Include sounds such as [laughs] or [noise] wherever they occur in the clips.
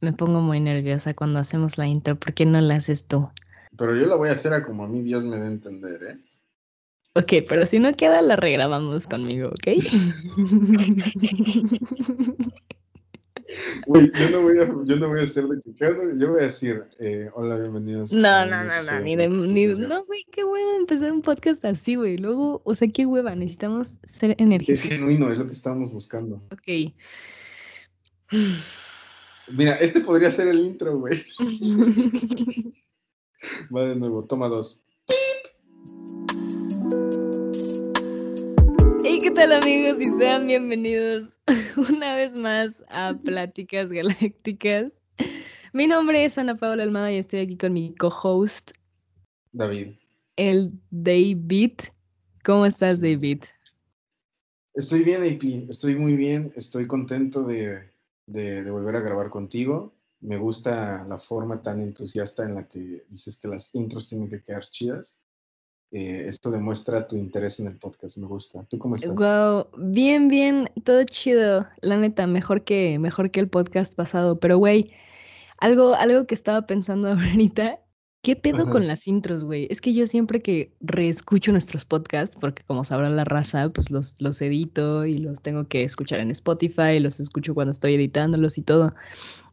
me pongo muy nerviosa cuando hacemos la intro. ¿Por qué no la haces tú? Pero yo la voy a hacer a como a mí Dios me dé a entender, ¿eh? Ok, pero si no queda, la regrabamos conmigo, ¿ok? [laughs] Güey, yo no voy a, yo no voy a estar de yo voy a decir, eh, hola, bienvenidos. No, no, no, no, ni de, ni, no, güey, qué hueva empezar un podcast así, güey. Luego, o sea, qué hueva, necesitamos ser energéticos. Es genuino, es lo que estábamos buscando. Ok. Mira, este podría ser el intro, güey. [laughs] Va de nuevo, toma dos. Hey, ¿qué tal amigos? Y sean bienvenidos [laughs] una vez más a Pláticas Galácticas. Mi nombre es Ana Paula Almada y estoy aquí con mi co-host. David. El David. ¿Cómo estás, David? Estoy bien, AP. Estoy muy bien. Estoy contento de de, volver a grabar contigo. Me gusta la forma tan entusiasta en la que dices que las intros tienen que quedar chidas. Eh, esto demuestra tu interés en el podcast, me gusta. ¿Tú cómo estás? Wow, bien, bien, todo chido. La neta, mejor que, mejor que el podcast pasado. Pero, güey, algo, algo que estaba pensando [laughs] ahorita ¿Qué pedo con las intros, güey? Es que yo siempre que reescucho nuestros podcasts, porque como sabrá la raza, pues los, los edito y los tengo que escuchar en Spotify, los escucho cuando estoy editándolos y todo.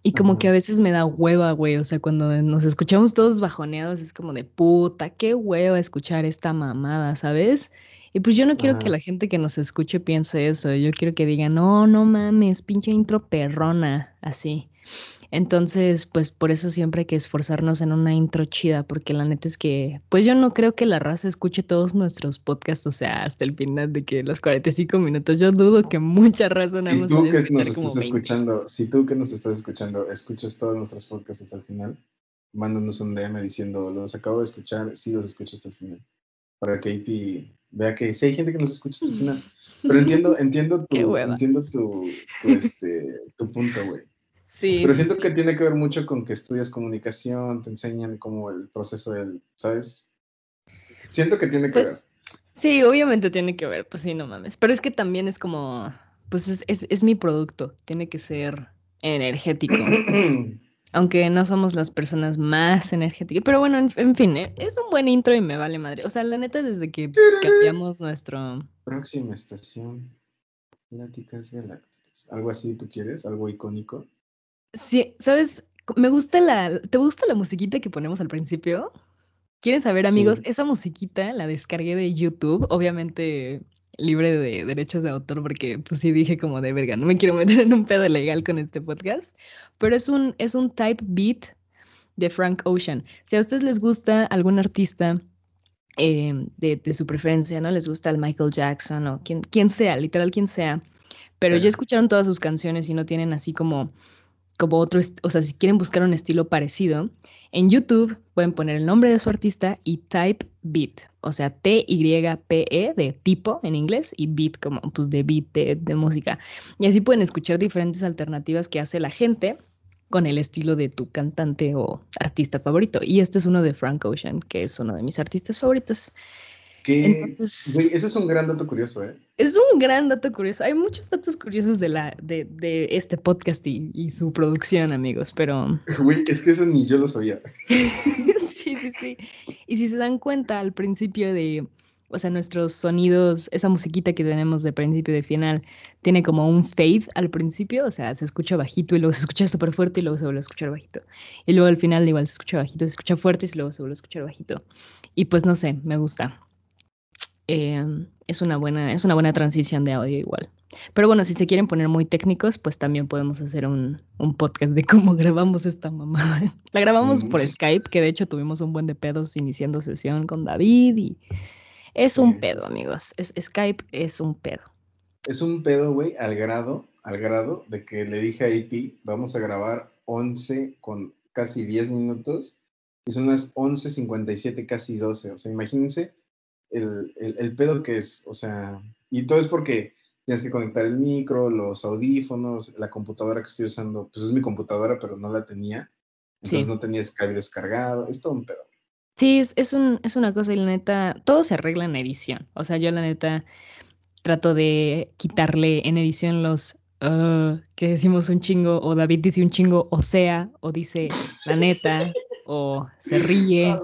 Y como que a veces me da hueva, güey. O sea, cuando nos escuchamos todos bajoneados, es como de puta, qué hueva escuchar esta mamada, ¿sabes? Y pues yo no quiero que la gente que nos escuche piense eso. Yo quiero que diga, no, no mames, pinche intro perrona, así. Entonces, pues por eso siempre hay que esforzarnos en una intro chida, porque la neta es que, pues yo no creo que la raza escuche todos nuestros podcasts, o sea, hasta el final de que los 45 minutos, yo dudo que mucha raza nada más. Si tú que nos estás escuchando, si tú que nos estás escuchando, escuchas todos nuestros podcasts hasta el final, mándanos un DM diciendo, los acabo de escuchar, sí los escucho hasta el final, para que IP vea que sí hay gente que nos escucha hasta el final. Pero [laughs] entiendo, entiendo tu, entiendo tu, tu, este, tu punto, güey. Pero siento que tiene que ver mucho con que estudias comunicación, te enseñan como el proceso del, ¿sabes? Siento que tiene que ver. Pues, sí, obviamente tiene que ver, pues sí, no mames. Pero es que también es como, pues es, es, mi producto, tiene que ser energético. [clears throat] Aunque no somos las personas más energéticas. Pero bueno, en, fin, ¿eh? es un buen intro y me vale madre. O sea, la neta, desde que cambiamos nuestro. Próxima estación. Pláticas galácticas. ¿Algo así tú quieres? ¿Algo icónico? Sí, ¿sabes? Me gusta la. ¿Te gusta la musiquita que ponemos al principio? ¿Quieren saber, amigos? Esa musiquita la descargué de YouTube, obviamente libre de derechos de autor, porque pues sí dije como de verga, no me quiero meter en un pedo legal con este podcast, pero es un, es un type beat de Frank Ocean. Si a ustedes les gusta algún artista em, de, su preferencia, ¿no? Les gusta el Michael Jackson o quien, quien sea, literal quien sea, pero ya escucharon todas sus canciones y no tienen así como como otro, o sea, si quieren buscar un estilo parecido, en YouTube pueden poner el nombre de su artista y type beat, o sea, T-Y-P-E de tipo en inglés y beat como pues de beat de, música. Y así pueden escuchar diferentes alternativas que hace la gente con el estilo de tu cantante o artista favorito. Y este es uno de Frank Ocean, que es uno de mis artistas favoritos. Entonces, eso es un gran dato curioso, ¿eh? Es un gran dato curioso. Hay muchos datos curiosos de, la, de, de este podcast y, su producción, amigos, pero... [laughs] Güey, es que eso ni yo lo sabía. [laughs] sí, sí, sí. Y si se dan cuenta al principio de, o sea, nuestros sonidos, esa musiquita que tenemos de principio y de final, tiene como un fade al principio, o sea, se escucha bajito y luego se escucha súper fuerte y luego se vuelve a escuchar bajito. Y luego al final igual se escucha bajito, se escucha fuerte y luego se vuelve a escuchar bajito. Y pues no sé, me gusta. Em, es, una buena, es una buena transición de audio igual. Pero bueno, si se quieren poner muy técnicos, pues también podemos hacer un, podcast de cómo [laughs] grabamos esta mamá. La grabamos por Skype, que de hecho tuvimos un buen de pedos iniciando sesión con David y es un pedo, amigos. Es, Skype es un pedo. Es un pedo, güey, al grado, al grado de que le dije a IP, vamos a grabar 11 con casi 10 minutos y son las 11.57, casi 12. O sea, imagínense el, el, pedo que es, o sea, y todo es porque tienes que conectar el micro, los audífonos, la computadora que estoy usando, pues es mi computadora, pero no la tenía, entonces no tenía Skype descargado, es todo un pedo. Sí, es, es, un, es una cosa y la neta, todo se arregla en edición, o sea, yo la neta trato de quitarle en edición los ah, que decimos un chingo, o David dice un chingo, o sea, o dice la neta, o se ríe.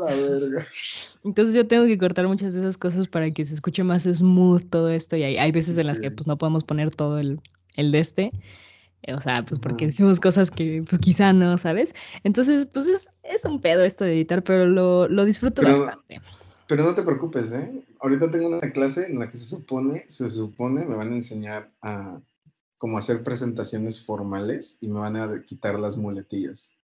Entonces yo tengo que cortar muchas de esas cosas para que se escuche más smooth todo esto. Y hay, hay veces en las que pues no podemos poner todo el, el de este. O sea, pues porque decimos cosas que pues quizá no, ¿sabes? Entonces, pues es, es un pedo esto de editar, pero lo, lo disfruto bastante. Pero no te preocupes, ¿eh? Ahorita tengo una clase en la que se supone, se supone, me van a enseñar a cómo hacer presentaciones formales y me van a quitar las muletillas.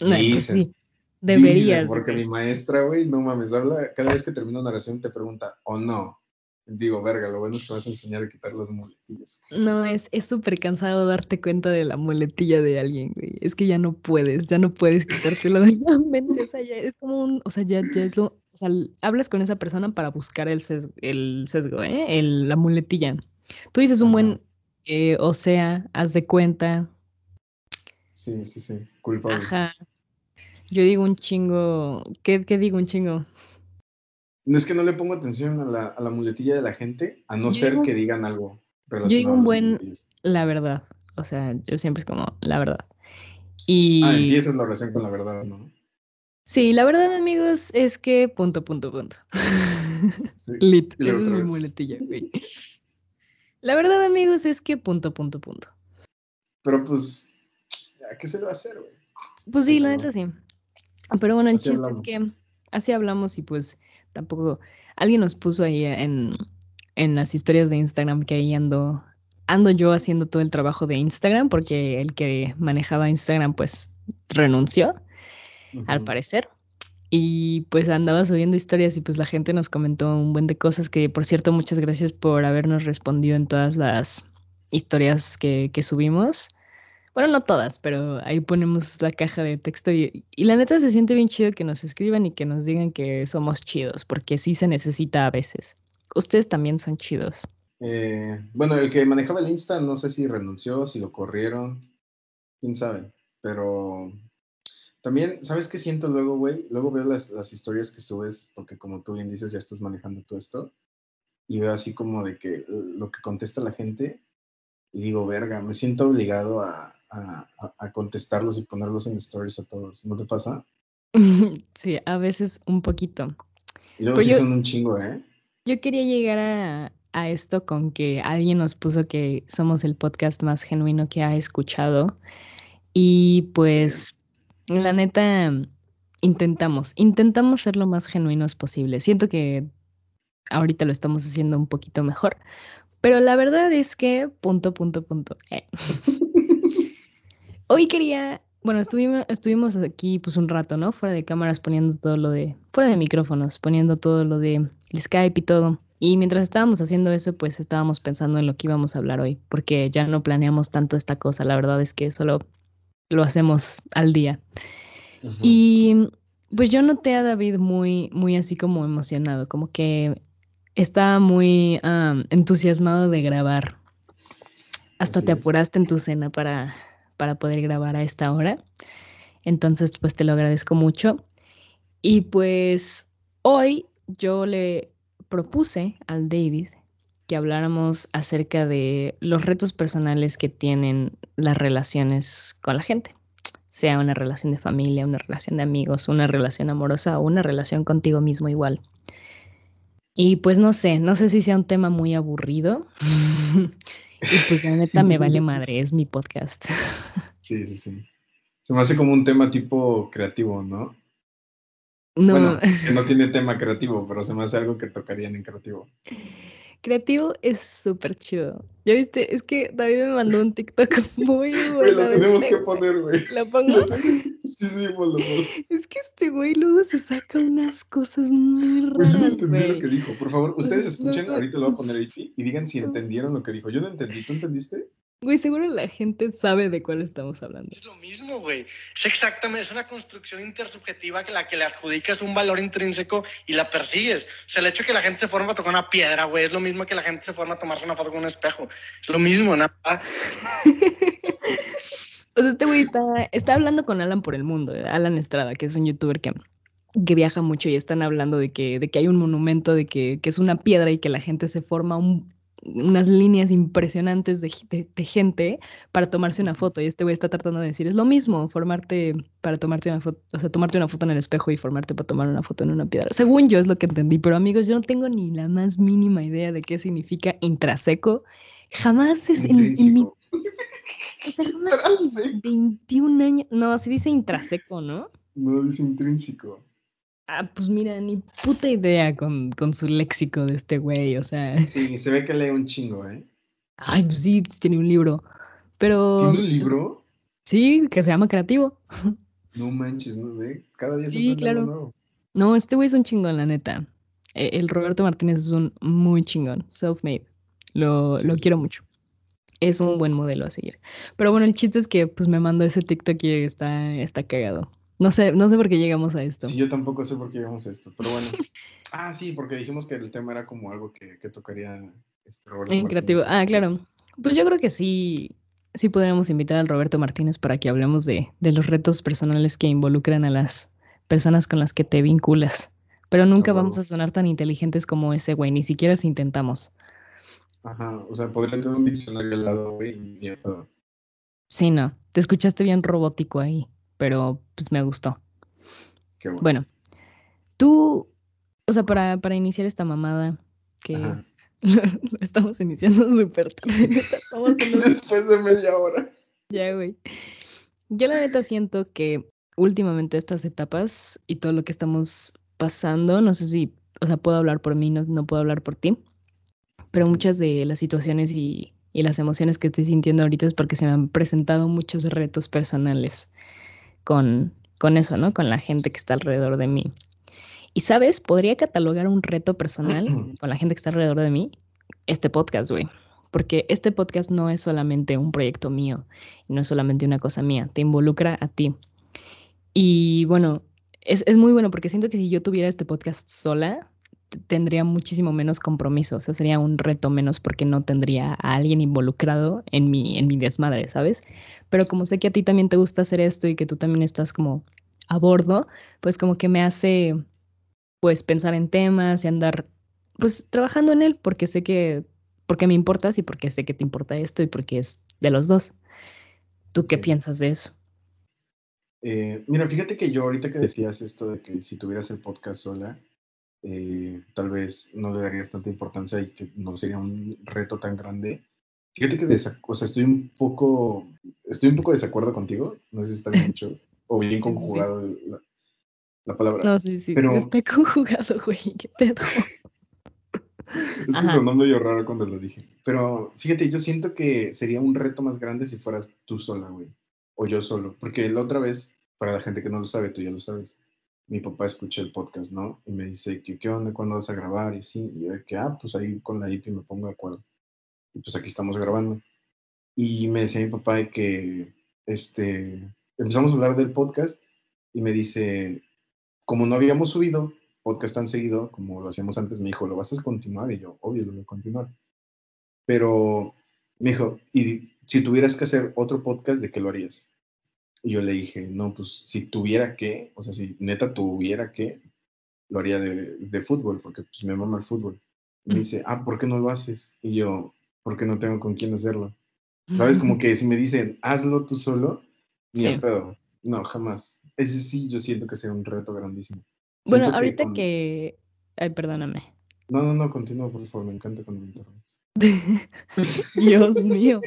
No, pues sí. Deberías. porque mi maestra, güey, no mames, habla, cada vez que termina una oración te pregunta, o no. Digo, verga, lo bueno es que vas a enseñar a quitar las muletillas. No, es súper cansado darte cuenta de la muletilla de alguien, güey. Es que ya no puedes, ya no puedes quitártelo de la mente. O sea, ya es como un, o sea, ya, ya es lo, o sea, hablas con esa persona para buscar el sesgo, el sesgo ¿eh? El, la muletilla. Tú dices un buen, eh, o sea, haz de cuenta. Sí, sí, sí, culpable. Ajá. Yo digo un chingo, ¿qué, qué digo un chingo? No es que no le pongo atención a la, a la muletilla de la gente, a no ser que digan algo relacionado. Yo digo un buen, la verdad. O sea, yo siempre es como, la verdad. Y... Ah, empiezas la oración con la verdad, ¿no? Sí, la verdad, amigos, es que punto, punto, punto. [laughs] Lit, esa es mi muletilla, güey. La verdad, amigos, es que punto, punto, punto. Pero pues, ¿a qué se le va a hacer, güey? Pues sí, la neta sí. Pero bueno, el chiste es que así hablamos y pues tampoco. Alguien nos puso ahí en, en las historias de Instagram que ahí ando, ando yo haciendo todo el trabajo de Instagram porque el que manejaba Instagram pues renunció, al parecer. Y pues andaba subiendo historias y pues la gente nos comentó un buen de cosas que por cierto muchas gracias por habernos respondido en todas las historias que, que subimos. Bueno, no todas, pero ahí ponemos la caja de texto y, la neta se siente bien chido que nos escriban y que nos digan que somos chidos, porque sí se necesita a veces. Ustedes también son chidos. Eh, bueno, el que manejaba el Insta, no sé si renunció, si lo corrieron, quién sabe, pero también, ¿sabes qué siento luego, güey? Luego veo las, las historias que subes, porque como tú bien dices, ya estás manejando todo esto, y veo así como de que lo que contesta la gente, y digo, verga, me siento obligado a, a, contestarlos y ponerlos en stories a todos. ¿No te pasa? [laughs] Sí, a veces un poquito. Y luego sí son un chingo, ¿eh? Yo quería llegar a, a, esto con que alguien nos puso que somos el podcast más genuino que ha escuchado. Y pues, la neta, intentamos, intentamos ser lo más genuinos posible. Siento que ahorita lo estamos haciendo un poquito mejor. Pero la verdad es que, punto, punto, punto. Eh. [laughs] Hoy quería, bueno, estuvimos, estuvimos aquí pues un rato, ¿no? Fuera de cámaras poniendo todo lo de, fuera de micrófonos, poniendo todo lo de el Skype y todo. Y mientras estábamos haciendo eso, pues estábamos pensando en lo que íbamos a hablar hoy, porque ya no planeamos tanto esta cosa, la verdad es que solo lo hacemos al día. Y pues yo noté a David muy, muy así como emocionado, como que estaba muy entusiasmado de grabar. Hasta te apuraste en tu cena para, para poder grabar a esta hora. Entonces, pues te lo agradezco mucho. Y pues hoy yo le propuse al David que habláramos acerca de los retos personales que tienen las relaciones con la gente, sea una relación de familia, una relación de amigos, una relación amorosa o una relación contigo mismo igual. Y pues no sé, no sé si sea un tema muy aburrido, [laughs] Y pues la neta me vale [laughs] madre, es mi podcast. [laughs] Sí, sí, sí. Se me hace como un tema tipo creativo, ¿no? No. Bueno, que no tiene tema creativo, pero se me hace algo que tocarían en creativo. Creativo es súper chido. ¿Ya viste? Es que David me mandó un TikTok [laughs] muy bueno. lo tenemos que poner, güey. ¿La pongo? [laughs] Sí, sí, ponlo. Es que este güey luego se saca unas cosas muy raras, Yo no entendí lo que dijo. Por favor, ustedes escuchen, ahorita lo voy a poner ahí y digan si entendieron lo que dijo. Yo no entendí, ¿tú entendiste? Güey, seguro la gente sabe de cuál estamos hablando. Es lo mismo, güey. Es exactamente, es una construcción intersubjetiva que la que le adjudicas un valor intrínseco y la persigues. O sea, el hecho de que la gente se forma a tocar una piedra, güey, es lo mismo que la gente se forma a tomarse una foto con un espejo. Es lo mismo, nada. [laughs] o sea, este güey está, está hablando con Alan por el mundo, Alan Estrada, que es un youtuber que que viaja mucho y están hablando de que, de que hay un monumento, de que, que, es una piedra y que la gente se forma un, unas líneas impresionantes de, gente para tomarse una foto. Y este güey está tratando de decir, es lo mismo, formarte para tomarte una foto, o sea, tomarte una foto en el espejo y formarte para tomar una foto en una piedra. Según yo es lo que entendí, pero amigos, yo no tengo ni la más mínima idea de qué significa intraseco. Jamás es en, mi... [laughs] O sea, jamás en 21 años... No, se dice intraseco, ¿no? No, dice intrínseco. Ah, pues mira, ni puta idea con, con su léxico de este güey, o sea. Sí, se ve que lee un chingo, ¿eh? Ay, pues sí, tiene un libro. Pero. ¿Tiene un libro? Sí, que se llama Creativo. [laughs] No manches, ¿no ve? Cada día sí, claro. No, este güey es un chingón, la neta. E, el Roberto Martínez es un muy chingón, self-made. Lo, lo quiero mucho. Es un buen modelo a seguir. Pero bueno, el chiste es que pues me mandó ese TikTok y está, está cagado. No sé, no sé por qué llegamos a esto. Sí, yo tampoco sé por qué llegamos a esto, pero bueno. [laughs] ah, sí, porque dijimos que el tema era como algo que, tocaría este Roberto En creativo. Ah, claro. Pues yo creo que sí, sí podríamos invitar al Roberto Martínez para que hablemos de, de los retos personales que involucran a las personas con las que te vinculas. Pero nunca vamos a sonar tan inteligentes como ese güey, ni siquiera si intentamos. Ajá, o sea, podría tener un diccionario al lado, güey, y Sí, no, te escuchaste bien robótico ahí pero pues me gustó. Qué bueno. bueno. tú, o sea, para, para iniciar esta mamada que [laughs] estamos iniciando súper tarde, [laughs] [laughs] Después de media hora. Ya, güey. Yo la neta siento que últimamente estas etapas y todo lo que estamos pasando, no sé si, o sea, puedo hablar por mí, no, no puedo hablar por ti, pero muchas de las situaciones y, y las emociones que estoy sintiendo ahorita es porque se me han presentado muchos retos personales con, con eso, ¿no? Con la gente que está alrededor de mí. Y sabes, podría catalogar un reto personal [clears throat] con la gente que está alrededor de mí, este podcast, güey. Porque este podcast no es solamente un proyecto mío, no es solamente una cosa mía, te involucra a ti. Y bueno, es, es muy bueno porque siento que si yo tuviera este podcast sola, tendría muchísimo menos compromiso, o sea, sería un reto menos porque no tendría a alguien involucrado en mi, en mi desmadre, ¿sabes? Pero como sé que a ti también te gusta hacer esto y que tú también estás como a bordo, pues como que me hace pues pensar en temas y andar pues trabajando en él porque sé que, porque me importas y porque sé que te importa esto y porque es de los dos. ¿Tú qué piensas de eso? Eh, mira, fíjate que yo ahorita que decías esto de que si tuvieras el podcast sola, eh, tal vez no le darías tanta importancia y que no sería un reto tan grande. Fíjate que o sea, estoy un poco, estoy un poco de desacuerdo contigo, no sé si está bien [laughs] dicho, o bien conjugado La, palabra. No, sí, sí, pero... está conjugado, güey, qué pedo. [laughs] es que sonó medio raro cuando lo dije. Pero fíjate, yo siento que sería un reto más grande si fueras tú sola, güey, o yo solo, porque la otra vez, para la gente que no lo sabe, tú ya lo sabes, mi papá escucha el podcast, ¿no? Y me dice, ¿qué, qué onda? ¿Cuándo vas a grabar? Y sí, y yo que, ah, pues ahí con la IP me pongo de acuerdo. Y pues aquí estamos grabando. Y me decía mi papá que, este, empezamos a hablar del podcast y me dice, como no habíamos subido podcast tan seguido como lo hacíamos antes, me dijo, ¿lo vas a continuar? Y yo, obvio, lo voy a continuar. Pero me dijo, y si tuvieras que hacer otro podcast, ¿de qué lo harías? Y yo le dije, no, pues si tuviera que, o sea, si neta tuviera que, lo haría de, de fútbol, porque pues me mama el fútbol. Y me dice, ah, ¿por qué no lo haces? Y yo, porque no tengo con quién hacerlo. ¿Sabes? [laughs] Como que si me dicen, hazlo tú solo, ni sí. pedo. No, jamás. Ese sí, yo siento que sería un reto grandísimo. bueno, ahorita que, Ay, perdóname. No, no, no, continúa, por favor, me encanta cuando me interrumpes. [laughs] Dios mío.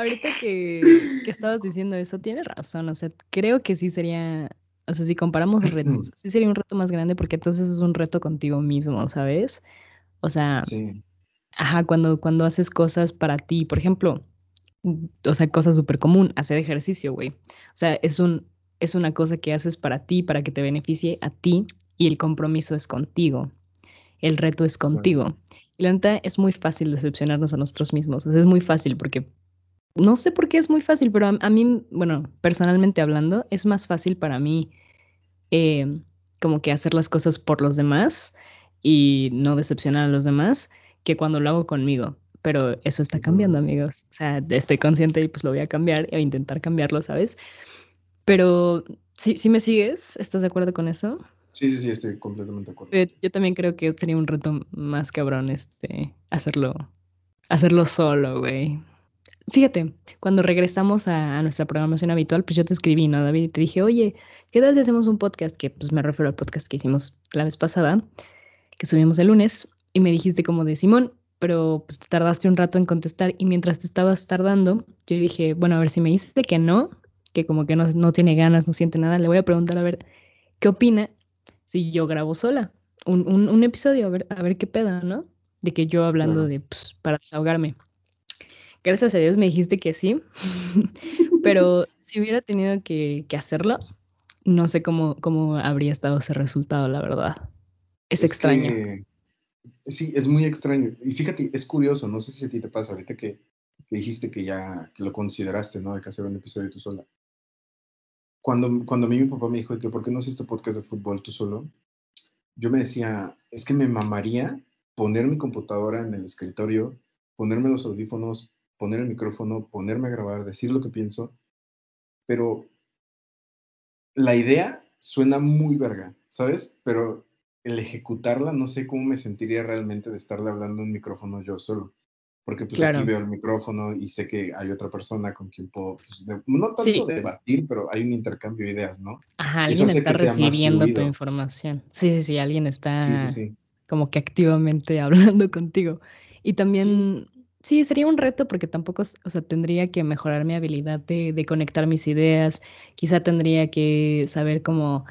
Ahorita que, que, estabas diciendo eso, tienes razón. O sea, creo que sí sería, o sea, si comparamos retos, [clears throat] sí sería un reto más grande porque entonces es un reto contigo mismo, ¿sabes? O sea, ajá, cuando, cuando haces cosas para ti, por ejemplo, o sea, cosa súper común, hacer ejercicio, güey. O sea, es, un, es una cosa que haces para ti, para que te beneficie a ti y el compromiso es contigo. El reto es contigo. Y la neta es muy fácil decepcionarnos a nosotros mismos. O sea, es muy fácil porque no sé por qué es muy fácil, pero a, mí, bueno, personalmente hablando, es más fácil para mí eh, como que hacer las cosas por los demás y no decepcionar a los demás que cuando lo hago conmigo. Pero eso está cambiando, amigos. O sea, estoy consciente y pues lo voy a cambiar e intentar cambiarlo, ¿sabes? Pero si ¿sí, me sigues, ¿estás de acuerdo con eso? Sí, sí, sí, estoy completamente de acuerdo. yo también creo que sería un reto más cabrón este, hacerlo hacerlo solo, güey. Fíjate, cuando regresamos a, nuestra programación habitual, pues yo te escribí, ¿no, David? Y te dije, oye, ¿qué tal si hacemos un podcast? Que pues me refiero al podcast que hicimos la vez pasada, que subimos el lunes, y me dijiste como de Simón, pero pues te tardaste un rato en contestar y mientras te estabas tardando, yo dije, bueno, a ver si me dice que no, que como que no, no tiene ganas, no siente nada, le voy a preguntar a ver qué opina si yo grabo sola un, un, episodio, a ver, a ver qué pedo, ¿no? De que yo hablando de, pues, para desahogarme. Gracias a Dios me dijiste que sí, [laughs] pero si hubiera tenido que, que, hacerlo, no sé cómo, cómo habría estado ese resultado, la verdad. Es, extraño. sí, es muy extraño. Y fíjate, es curioso, no sé si a ti te pasa ahorita que, que dijiste que ya que lo consideraste, ¿no? De que hacer un episodio tú sola. Cuando, cuando a mí mi papá me dijo que por qué no haces tu podcast de fútbol tú solo, yo me decía, es que me mamaría poner mi computadora en el escritorio, ponerme los audífonos, poner el micrófono, ponerme a grabar, decir lo que pienso, pero la idea suena muy verga, ¿sabes? Pero el ejecutarla no sé cómo me sentiría realmente de estarle hablando un micrófono yo solo. Porque pues aquí veo el micrófono y sé que hay otra persona con quien puedo, pues, no tanto debatir, pero hay un intercambio de ideas, ¿no? Ajá, alguien está recibiendo tu información. Sí, sí, sí, alguien está como que activamente [laughs] hablando contigo. Y también Sí, sería un reto porque tampoco, o sea, tendría que mejorar mi habilidad de, conectar mis ideas, quizá tendría que saber cómo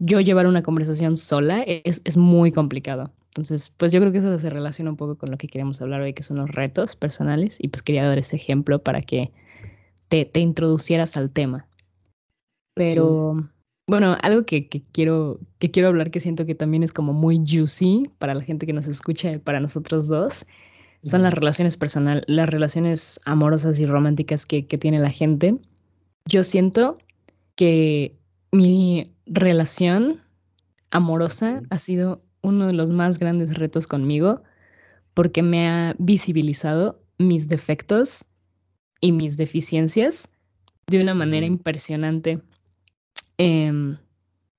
yo llevar una conversación sola, es, es, muy complicado. Entonces, pues yo creo que eso se relaciona un poco con lo que queremos hablar hoy, que son los retos personales, y pues quería dar ese ejemplo para que te, te introducieras al tema. Pero, bueno, algo que, que, quiero, que quiero hablar que siento que también es como muy juicy para la gente que nos escucha y para nosotros dos, son las relaciones personales, las relaciones amorosas y románticas que, tiene la gente. Yo siento que mi relación amorosa ha sido uno de los más grandes retos conmigo porque me ha visibilizado mis defectos y mis deficiencias de una manera impresionante. Em,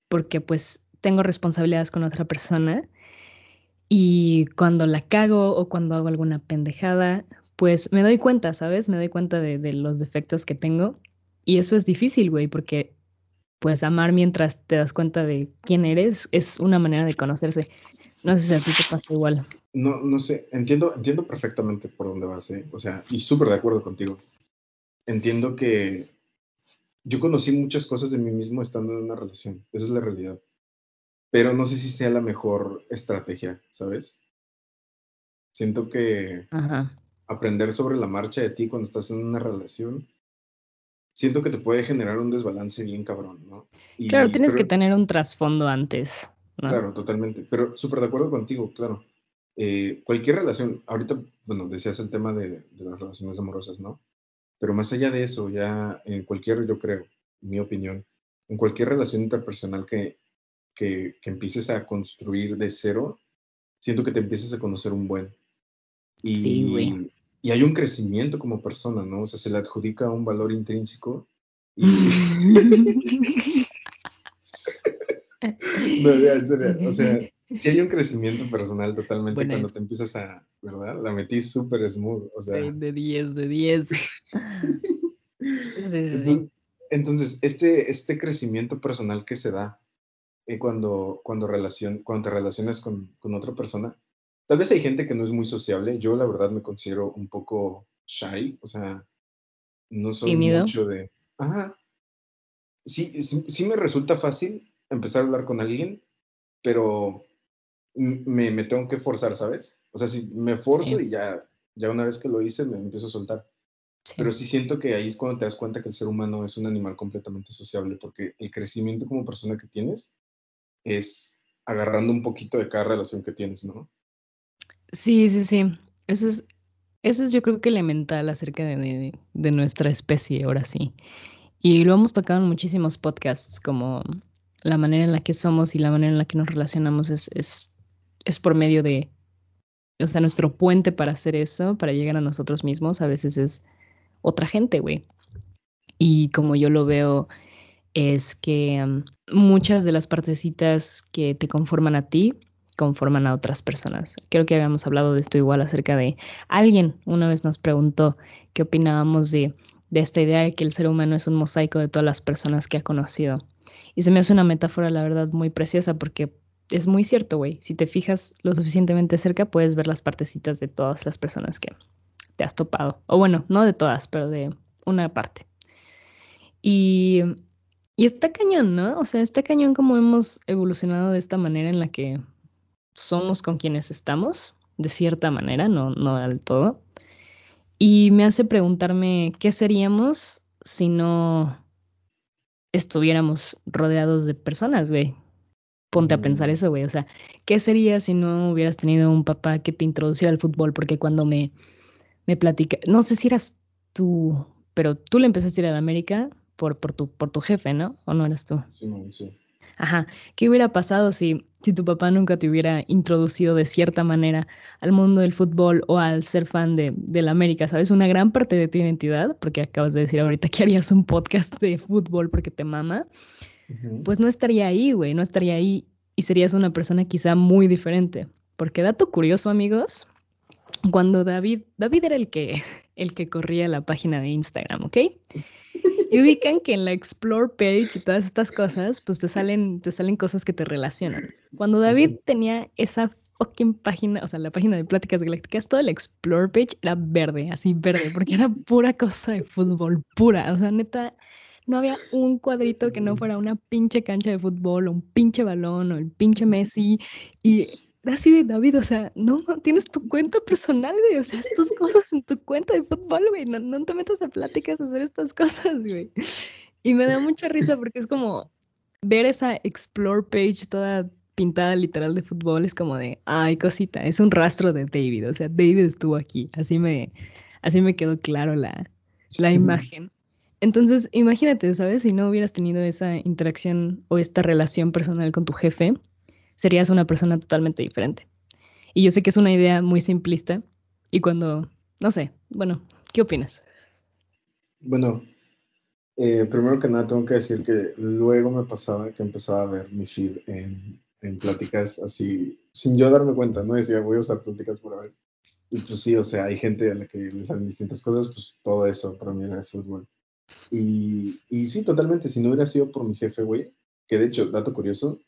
porque pues tengo responsabilidades con otra persona y cuando la cago o cuando hago alguna pendejada, pues me doy cuenta, ¿sabes? Me doy cuenta de, los defectos que tengo. Y eso es difícil, güey, porque pues amar mientras te das cuenta de quién eres es una manera de conocerse. No sé si a ti te pasa igual. No, no sé, entiendo, entiendo perfectamente por dónde vas, ¿eh? O sea, y súper de acuerdo contigo. Entiendo que yo conocí muchas cosas de mí mismo estando en una relación. Esa es la realidad pero no sé si sea la mejor estrategia, ¿sabes? Siento que aprender sobre la marcha de ti cuando estás en una relación, siento que te puede generar un desbalance bien cabrón, ¿no? claro, tienes que tener un trasfondo antes. Claro, totalmente, pero súper de acuerdo contigo, claro. Eh, cualquier relación, ahorita, bueno, decías el tema de, de las relaciones amorosas, ¿no? Pero más allá de eso, ya en cualquier, yo creo, mi opinión, en cualquier relación interpersonal que que, empieces a construir de cero, siento que te empieces a conocer un buen. Y, sí, y hay un crecimiento como persona, ¿no? O sea, se le adjudica un valor intrínseco. Y... [laughs] [laughs] no, o sea, sí hay un crecimiento personal totalmente cuando te empiezas a, ¿verdad? La metí súper smooth, o sea. De 10, de 10. [laughs] sí, sí, sí. Entonces, este, este crecimiento personal que se da eh, cuando, cuando, relacion, cuando te relacionas con, con, otra persona. Tal vez hay gente que no es muy sociable. Yo, la verdad, me considero un poco shy. O sea, no soy mucho de. Ajá. Sí, sí, me resulta fácil empezar a hablar con alguien, pero me, me tengo que forzar, ¿sabes? O sea, si me forzo y ya, ya una vez que lo hice, me empiezo a soltar. Pero sí siento que ahí es cuando te das cuenta que el ser humano es un animal completamente sociable, porque el crecimiento como persona que tienes es agarrando un poquito de cada relación que tienes, ¿no? Sí, sí, sí. Eso es, eso es yo creo que elemental acerca de, de, nuestra especie, ahora sí. Y lo hemos tocado en muchísimos podcasts, como la manera en la que somos y la manera en la que nos relacionamos es, es, es por medio de, o sea, nuestro puente para hacer eso, para llegar a nosotros mismos, a veces es otra gente, güey. Y como yo lo veo es que muchas de las partecitas que te conforman a ti conforman a otras personas. Creo que habíamos hablado de esto igual acerca de alguien una vez nos preguntó qué opinábamos de, de esta idea de que el ser humano es un mosaico de todas las personas que ha conocido. Y se me hace una metáfora, la verdad, muy preciosa porque es muy cierto, güey. Si te fijas lo suficientemente cerca, puedes ver las partecitas de todas las personas que te has topado. O bueno, no de todas, pero de una parte. Y, y está cañón, ¿no? O sea, está cañón como hemos evolucionado de esta manera en la que somos con quienes estamos, de cierta manera, no, no del todo. Y me hace preguntarme qué seríamos si no estuviéramos rodeados de personas, güey. Ponte a pensar eso, güey. O sea, ¿qué sería si no hubieras tenido un papá que te introduciera al fútbol? Porque cuando me, me platica, no sé si eras tú, pero tú le empezaste a ir a la América por, por, tu, por tu jefe, ¿no? ¿O no eras tú? Sí, sí. Ajá, ¿qué hubiera pasado si, si tu papá nunca te hubiera introducido de cierta manera al mundo del fútbol o al ser fan de, de la América? ¿Sabes? Una gran parte de tu identidad, porque acabas de decir ahorita que harías un podcast de fútbol porque te mama, pues no estaría ahí, güey, no estaría ahí y serías una persona quizá muy diferente. Porque dato curioso, amigos, cuando David, David era el que, el que corría la página de Instagram, ¿ok? Y ubican que en la Explore page y todas estas cosas, pues te salen, te salen cosas que te relacionan. Cuando David tenía esa fucking página, o sea, la página de Pláticas Galácticas, todo el Explore page era verde, así verde, porque era pura cosa de fútbol, pura. O sea, neta, no había un cuadrito que no fuera una pinche cancha de fútbol o un pinche balón o el pinche Messi. Y así de David, o sea, no, tienes tu cuenta personal, güey, o sea, estas cosas en tu cuenta de fútbol, güey, no, no te metas a pláticas a hacer estas cosas, güey. Y me da mucha risa porque es como ver esa explore page toda pintada literal de fútbol, es como de, ay, cosita, es un rastro de David, o sea, David estuvo aquí, así me, así me quedó claro la, la imagen. Entonces, imagínate, ¿sabes? Si no hubieras tenido esa interacción o esta relación personal con tu jefe, serías una persona totalmente diferente. Y yo sé que es una idea muy simplista y cuando, no sé, bueno, ¿qué opinas? Bueno, eh, primero que nada tengo que decir que luego me pasaba que empezaba a ver mi feed en, en pláticas así, sin yo darme cuenta, ¿no? Decía, voy a usar pláticas por ver. Y pues sí, o sea, hay gente a la que le salen distintas cosas, pues todo eso para mí era el fútbol. Y, y sí, totalmente, si no hubiera sido por mi jefe, güey, que de hecho, dato curioso,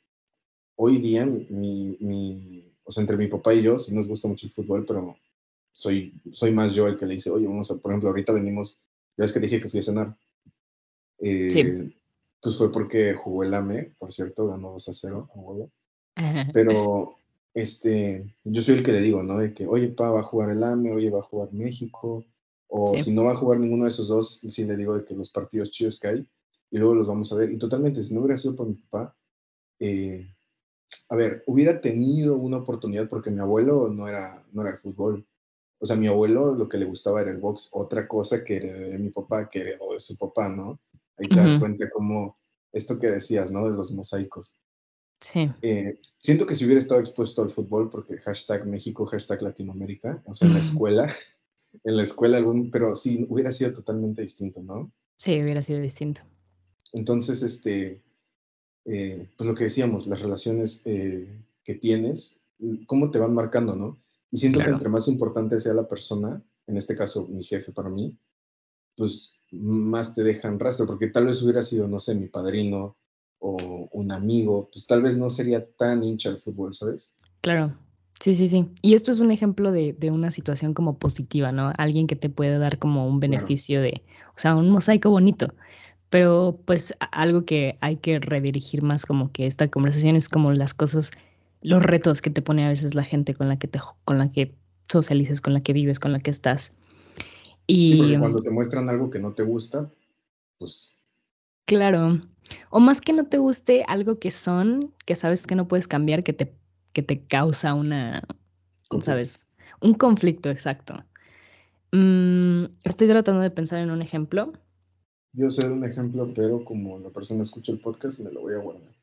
hoy día, mi, mi, o sea, entre mi papá y yo, sí nos gusta mucho el fútbol, pero soy, soy más yo el que le dice, oye, vamos a, por ejemplo, ahorita venimos, ya es que dije que fui a cenar. Eh, sí. Pues fue porque jugó el AME, por cierto, ganó 2 a 0 a huevo. [laughs] Pero este, yo soy el que le digo, ¿no? De que, oye, pa, va a jugar el AME, oye, va a jugar México. O si no va a jugar ninguno de esos dos, sí le digo de que los partidos chidos que hay, y luego los vamos a ver. Y totalmente, si no hubiera sido por mi papá, eh, a ver, hubiera tenido una oportunidad porque mi abuelo no era, no era el fútbol. O sea, mi abuelo lo que le gustaba era el box, otra cosa que heredé de mi papá, que heredó de su papá, ¿no? Ahí te das cuenta como esto que decías, ¿no? De los mosaicos. Sí. Eh, siento que si hubiera estado expuesto al fútbol, porque hashtag México, hashtag Latinoamérica, o sea, en la escuela, [laughs] en la escuela algún, pero sí, hubiera sido totalmente distinto, ¿no? Sí, hubiera sido distinto. Entonces, este, eh, pues lo que decíamos, las relaciones eh, que tienes, cómo te van marcando, ¿no? Y siento que entre más importante sea la persona, en este caso mi jefe para mí, pues más te dejan rastro, porque tal vez hubiera sido, no sé, mi padrino o un amigo, pues tal vez no sería tan hincha el fútbol, ¿sabes? Claro, sí, sí, sí. Y esto es un ejemplo de, de una situación como positiva, ¿no? Alguien que te puede dar como un beneficio de, o sea, un mosaico bonito. Pero pues algo que hay que redirigir más como que esta conversación es como las cosas, los retos que te pone a veces la gente con la que te con la que socializas, con la que vives, con la que estás. Y sí, porque cuando te muestran algo que no te gusta, pues Claro. O más que no te guste algo que son, que sabes que no puedes cambiar, que te, que te causa una, ¿sabes? Un conflicto, exacto. Mm, estoy tratando de pensar en un ejemplo. Yo sé un ejemplo, pero como la persona escucha el podcast, me lo voy a guardar.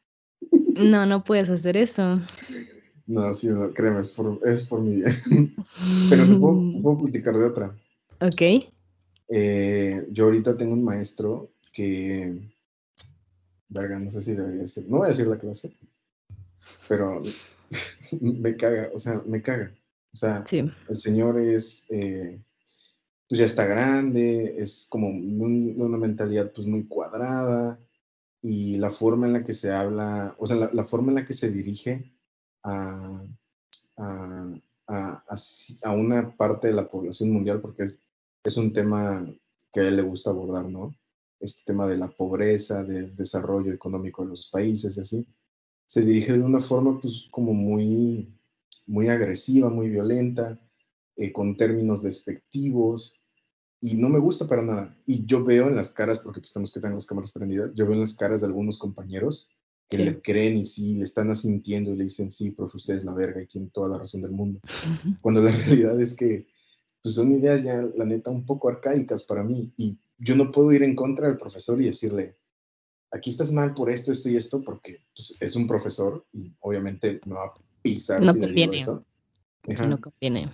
No, no puedes hacer eso. No, sí, no, créeme, es por, es por mi bien. [laughs] pero te puedo, platicar de otra. Ok. Eh, yo ahorita tengo un maestro que. Verga, no sé si debería decir. No voy a decir la clase, pero. [laughs] me caga, o sea, me caga. O sea, el señor es, eh, pues ya está grande, es como de una mentalidad pues muy cuadrada y la forma en la que se habla, o sea, la, forma en la que se dirige a, a, a, a, una parte de la población mundial, porque es, es un tema que a él le gusta abordar, ¿no? Este tema de la pobreza, del desarrollo económico de los países y así, se dirige de una forma pues como muy, muy agresiva, muy violenta, eh, con términos despectivos, y no me gusta para nada. Y yo veo en las caras, porque pues tenemos que tener las cámaras prendidas, yo veo en las caras de algunos compañeros que le creen y sí, le están asintiendo y le dicen, sí, profe, usted es la verga y tiene toda la razón del mundo. Cuando la [laughs] realidad es que pues son ideas ya, la neta, un poco arcaicas para mí. Y yo no puedo ir en contra del profesor y decirle, aquí estás mal por esto, esto y esto, porque pues, es un profesor y obviamente me va a pisar no si le digo eso. no conviene.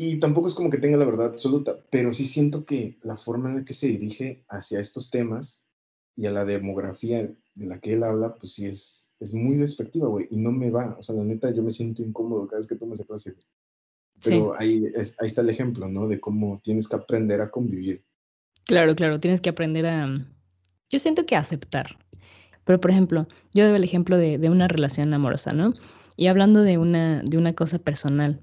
Y tampoco es como que tenga la verdad absoluta, pero sí siento que la forma en la que se dirige hacia estos temas y a la demografía de la que él habla, pues sí es, es muy despectiva, güey, y no me va. O sea, la neta, yo me siento incómodo cada vez que tomo esa clase. Pero ahí, ahí está el ejemplo, ¿no? De cómo tienes que aprender a convivir. Claro, claro, tienes que aprender a... Yo siento que aceptar. Pero, por ejemplo, yo doy el ejemplo de, de, una relación amorosa, ¿no? Y hablando de una, de una cosa personal,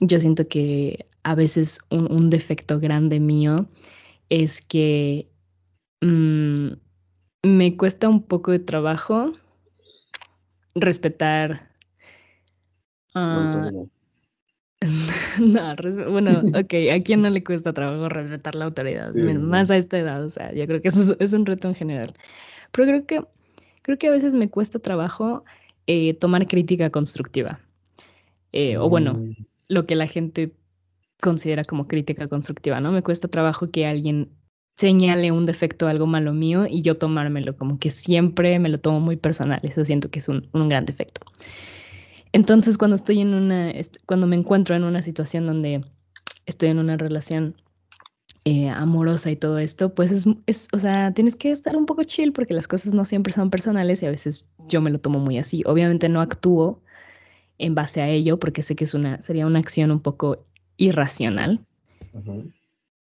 yo siento que a veces un, un defecto grande mío es que mmm, me cuesta un poco de trabajo respetar... Uh, no, [laughs] bueno, ok, ¿a quién no le cuesta trabajo respetar la autoridad? Más a esta edad, o sea, yo creo que eso es, un reto en general. Pero creo que, creo que a veces me cuesta trabajo eh, tomar crítica constructiva. Eh, o bueno, mm. Lo que la gente considera como crítica constructiva, ¿no? Me cuesta trabajo que alguien señale un defecto, algo malo mío y yo tomármelo, como que siempre me lo tomo muy personal, eso siento que es un, un gran defecto. Entonces, cuando estoy en una, cuando me encuentro en una situación donde estoy en una relación eh, amorosa y todo esto, pues es, es, o sea, tienes que estar un poco chill porque las cosas no siempre son personales y a veces yo me lo tomo muy así. Obviamente no actúo en base a ello porque sé que es una, sería una acción un poco irracional.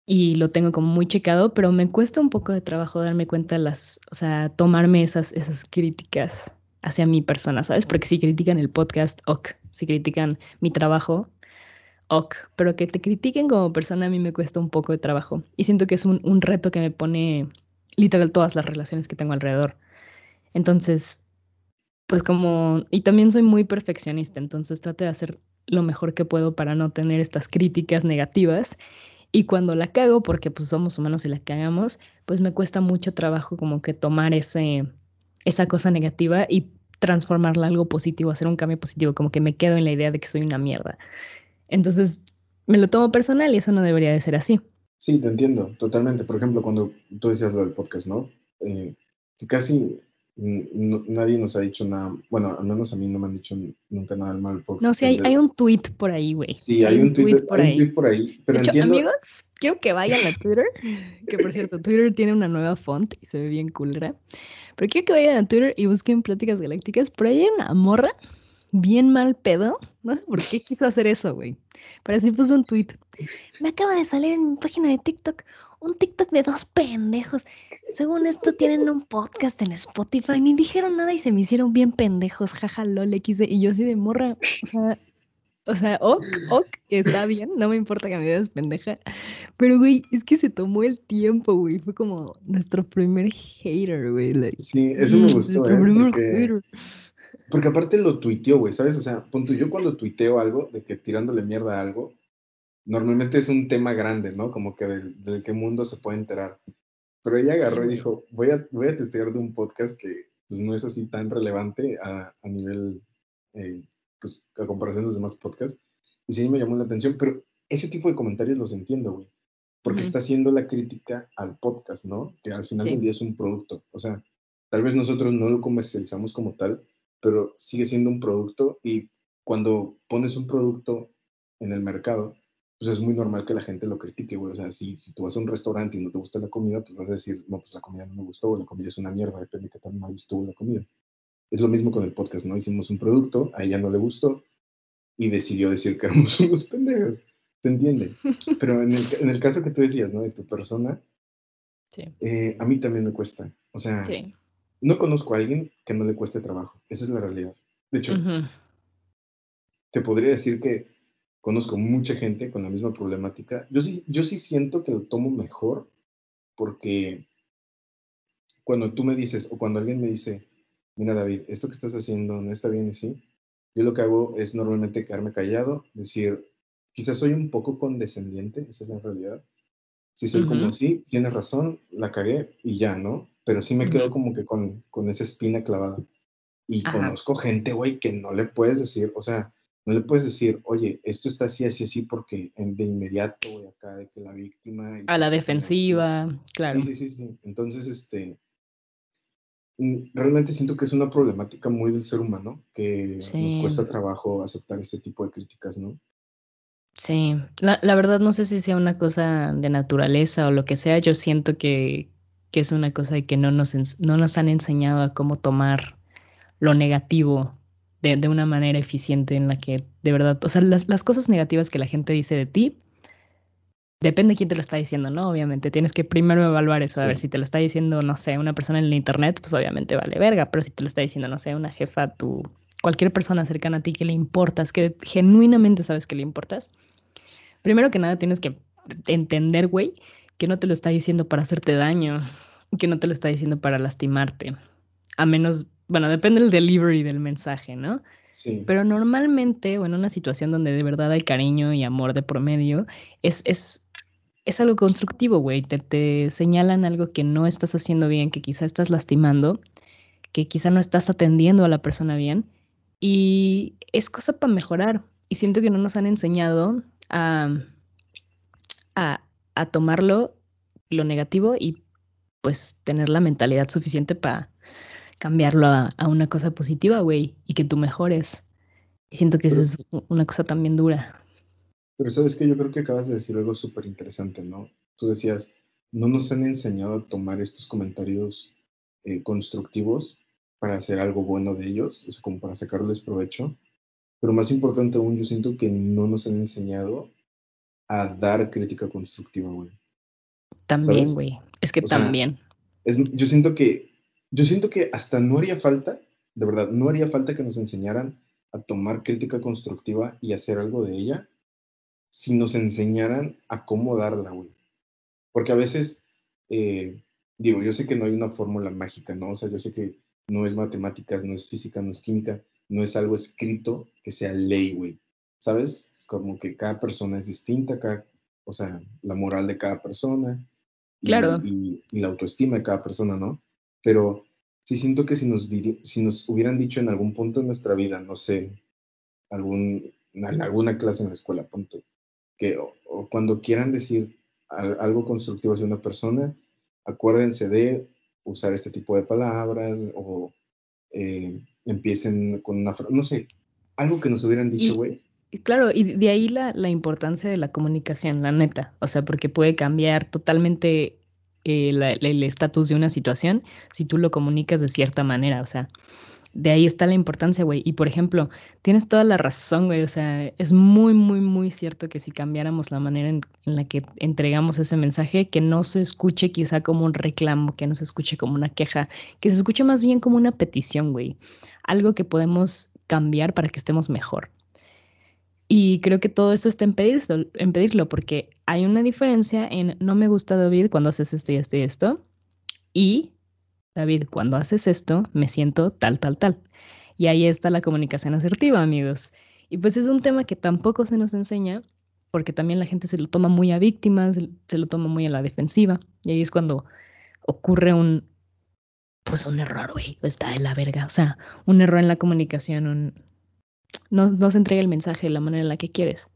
Y lo tengo como muy checado, pero me cuesta un poco de trabajo darme cuenta las, o sea, tomarme esas, esas críticas hacia mi persona, ¿sabes? Porque si critican el podcast, ok. Si critican mi trabajo, ok. Pero que te critiquen como persona a mí me cuesta un poco de trabajo. Y siento que es un, un reto que me pone literal todas las relaciones que tengo alrededor. Entonces, pues como, y también soy muy perfeccionista, entonces trato de hacer lo mejor que puedo para no tener estas críticas negativas. Y cuando la cago, porque pues somos humanos y la cagamos, pues me cuesta mucho trabajo como que tomar ese, esa cosa negativa y transformarla a algo positivo, hacer un cambio positivo, como que me quedo en la idea de que soy una mierda. Entonces, me lo tomo personal y eso no debería de ser así. Sí, te entiendo, totalmente. Por ejemplo, cuando tú decías lo del podcast, ¿no? Eh, que casi nadie nos ha dicho nada, bueno, al menos a mí no me han dicho nunca nada mal. No, sí, hay, hay un tweet por ahí, güey. Sí, hay, un, tweet, por, hay ahí. un tweet por ahí. Pero amigos, quiero que vayan a Twitter, que por cierto, Twitter tiene una nueva font y se ve bien culera. Pero quiero que vayan a Twitter y busquen Pláticas Galácticas. Por ahí hay una morra bien mal pedo. No sé por qué quiso hacer eso, güey. Pero así puso un tweet. Me acaba de salir en mi página de TikTok un TikTok de dos pendejos. Según esto tienen un podcast en Spotify. Ni dijeron nada y se me hicieron bien pendejos. Jaja, lol, XD. Y yo así de morra. O sea, o sea, ok, ok, está bien, no me importa que me digas pendeja. Pero, güey, es que se tomó el tiempo, güey. Fue como nuestro primer hater, güey. sí, eso me gustó, nuestro ¿eh? primer porque, hater. Porque aparte lo tuiteó, güey, ¿sabes? O sea, punto, yo cuando tuiteo algo, de que tirándole mierda a algo, normalmente es un tema grande, ¿no? Como que del, del que mundo se puede enterar. Pero ella agarró y dijo, voy a, voy a tuitear de un podcast que pues, no es así tan relevante a, a nivel eh, pues, a comparación de los demás podcasts. Y sí me llamó la atención, pero ese tipo de comentarios los entiendo, güey. Porque está haciendo la crítica al podcast, ¿no? Que al final del día es un producto. O sea, tal vez nosotros no lo comercializamos como tal, pero sigue siendo un producto y cuando pones un producto en el mercado, pues es muy normal que la gente lo critique, güey. O sea, si, si tú vas a un restaurante y no te gusta la comida, pues vas a decir, no, pues la comida no me gustó, la comida es una mierda, depende de qué tan mal estuvo la comida. es lo mismo con el podcast, ¿no? Hicimos un producto, a ella no le gustó y decidió decir que [laughs] éramos unos pendejos. ¿Se entiende? [laughs] Pero en el, en el caso que tú decías, ¿no? De tu persona, sí. Eh, a mí también me cuesta. O sea, no conozco a alguien que no le cueste trabajo. Esa es la realidad. De hecho, te podría decir que conozco mucha gente con la misma problemática. Yo sí, yo sí siento que lo tomo mejor porque cuando tú me dices o cuando alguien me dice, mira David, esto que estás haciendo no está bien así, yo lo que hago es normalmente quedarme callado, decir, quizás soy un poco condescendiente, esa es la realidad. Si soy como, sí, tienes razón, la cagué y ya, ¿no? Pero sí me quedo como que con, con esa espina clavada. Y conozco gente, güey, que no le puedes decir, o sea, no le puedes decir, oye, esto está así, así, así, porque de inmediato, güey, acá de que la víctima... A la defensiva, claro. Sí, sí, sí, sí. Entonces, este, mm, realmente siento que es una problemática muy del ser humano, que nos cuesta trabajo aceptar este tipo de críticas, ¿no? Sí, la, la, verdad no sé si sea una cosa de naturaleza o lo que sea, yo siento que, que es una cosa de que no nos, no nos han enseñado a cómo tomar lo negativo de, una manera eficiente en la que de verdad, o sea, las, las cosas negativas que la gente dice de ti, depende de quién te lo está diciendo, ¿no? Obviamente, tienes que primero evaluar eso, a ver si te lo está diciendo, no sé, una persona en el internet, pues obviamente vale verga, pero si te lo está diciendo, no sé, una jefa, tu, cualquier persona cercana a ti que le importas, que genuinamente sabes que le importas, primero que nada tienes que entender, güey, que no te lo está diciendo para hacerte daño, que no te lo está diciendo para lastimarte, a menos bueno, depende del delivery del mensaje, ¿no? Sí. Pero normalmente, o en una situación donde de verdad hay cariño y amor de promedio, es, es, es algo constructivo, güey. Te, te señalan algo que no estás haciendo bien, que quizá estás lastimando, que quizá no estás atendiendo a la persona bien. Y es cosa para mejorar. Y siento que no nos han enseñado a, a, a tomarlo, lo negativo, y pues tener la mentalidad suficiente para cambiarlo a, una cosa positiva, güey, y que tú mejores. Y siento que eso es una cosa también dura. Pero sabes que yo creo que acabas de decir algo súper interesante, ¿no? Tú decías, no nos han enseñado a tomar estos comentarios eh, constructivos para hacer algo bueno de ellos, o sea, como para sacarles provecho. Pero más importante aún, yo siento que no nos han enseñado a dar crítica constructiva, güey. También, güey. Es que también. es, yo siento que yo siento que hasta no haría falta, de verdad, no haría falta que nos enseñaran a tomar crítica constructiva y hacer algo de ella si nos enseñaran a cómo darla, güey. Porque a veces, eh, digo, yo sé que no hay una fórmula mágica, ¿no? O sea, yo sé que no es matemáticas, no es física, no es química, no es algo escrito que sea ley, güey. ¿Sabes? Como que cada persona es distinta, cada, o sea, la moral de cada persona. claro. y la autoestima de cada persona, ¿no? pero sí siento que si nos, si nos hubieran dicho en algún punto de nuestra vida, no sé, algún, en alguna clase en la escuela, punto, que o, cuando quieran decir algo constructivo hacia una persona, acuérdense de usar este tipo de palabras o eh, empiecen con una frase, no sé, algo que nos hubieran dicho, güey. Claro, y de ahí la, la, importancia de la comunicación, la neta, o sea, porque puede cambiar totalmente eh, el estatus de una situación si tú lo comunicas de cierta manera, o sea, de ahí está la importancia, güey. Y por ejemplo, tienes toda la razón, güey, o sea, es muy, muy, muy cierto que si cambiáramos la manera en, la que entregamos ese mensaje, que no se escuche quizá como un reclamo, que no se escuche como una queja, que se escuche más bien como una petición, güey. Algo que podemos cambiar para que estemos mejor. Y creo que todo eso está en pedirlo, porque hay una diferencia en no me gusta David cuando haces esto y esto y esto, y David, cuando haces esto, me siento tal, tal, tal. Y ahí está la comunicación asertiva, amigos. Y pues es un tema que tampoco se nos enseña, porque también la gente se lo toma muy a víctimas, se lo toma muy a la defensiva, y ahí es cuando ocurre un, pues un error, güey, está de la verga, o sea, un error en la comunicación, un, no, se entrega el mensaje de la manera en la que quieres.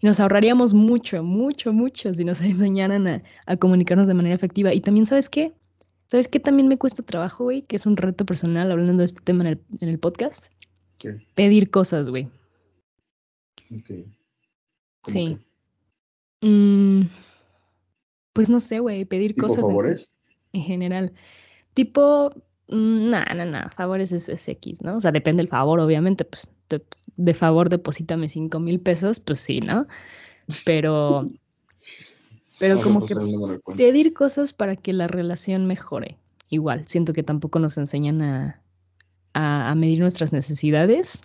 Y nos ahorraríamos mucho, mucho, mucho si nos [laughs] enseñaran a, comunicarnos de manera efectiva. Y también, ¿sabes qué? ¿Sabes qué también me cuesta trabajo, güey? Que es un reto personal hablando de este tema en el, podcast. Pedir cosas, güey. Sí. Mm, pues no sé, güey, pedir cosas. favores? En, general. Tipo, no, no, no, favores es, X, ¿no? O sea, depende del favor, obviamente, pues de, favor deposítame cinco mil pesos, pues sí, ¿no? Pero, pero [laughs] como que pedir cosas para que la relación mejore. Igual, siento que tampoco nos enseñan a, a, medir nuestras necesidades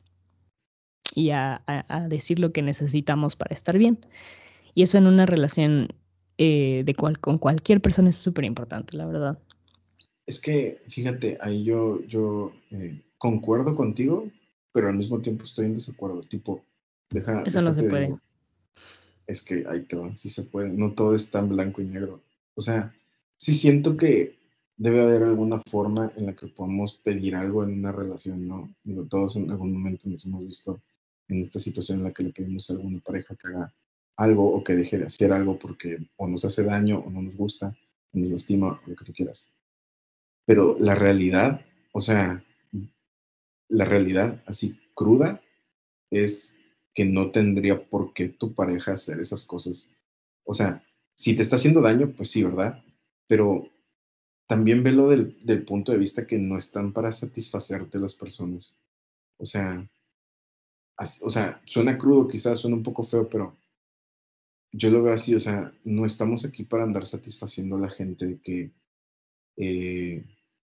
y a, decir lo que necesitamos para estar bien. Y eso en una relación eh, de cual, con cualquier persona es súper importante, la verdad. Es que, fíjate, ahí yo, yo eh, concuerdo contigo, pero al mismo tiempo estoy en desacuerdo. Tipo, deja. Eso no se puede. es que ahí te va, sí se puede. No todo es tan blanco y negro. O sea, sí siento que debe haber alguna forma en la que podamos pedir algo en una relación, ¿no? todos en algún momento nos hemos visto en esta situación en la que le pedimos a alguna pareja que haga algo o que deje de hacer algo porque o nos hace daño o no nos gusta, o nos lastima, o lo que tú quieras. Pero la realidad, o sea, la realidad así cruda es que no tendría por qué tu pareja hacer esas cosas. O sea, si te está haciendo daño, pues sí, ¿verdad? Pero también velo del, del punto de vista que no están para satisfacerte las personas. O sea, o sea, suena crudo, quizás suena un poco feo, pero yo lo veo así, o sea, no estamos aquí para andar satisfaciendo a la gente que eh,